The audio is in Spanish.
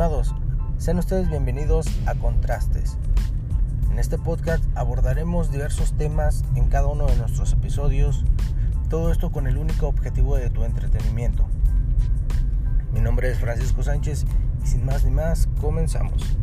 estimados, sean ustedes bienvenidos a Contrastes. En este podcast abordaremos diversos temas en cada uno de nuestros episodios, todo esto con el único objetivo de tu entretenimiento. Mi nombre es Francisco Sánchez y sin más ni más, comenzamos.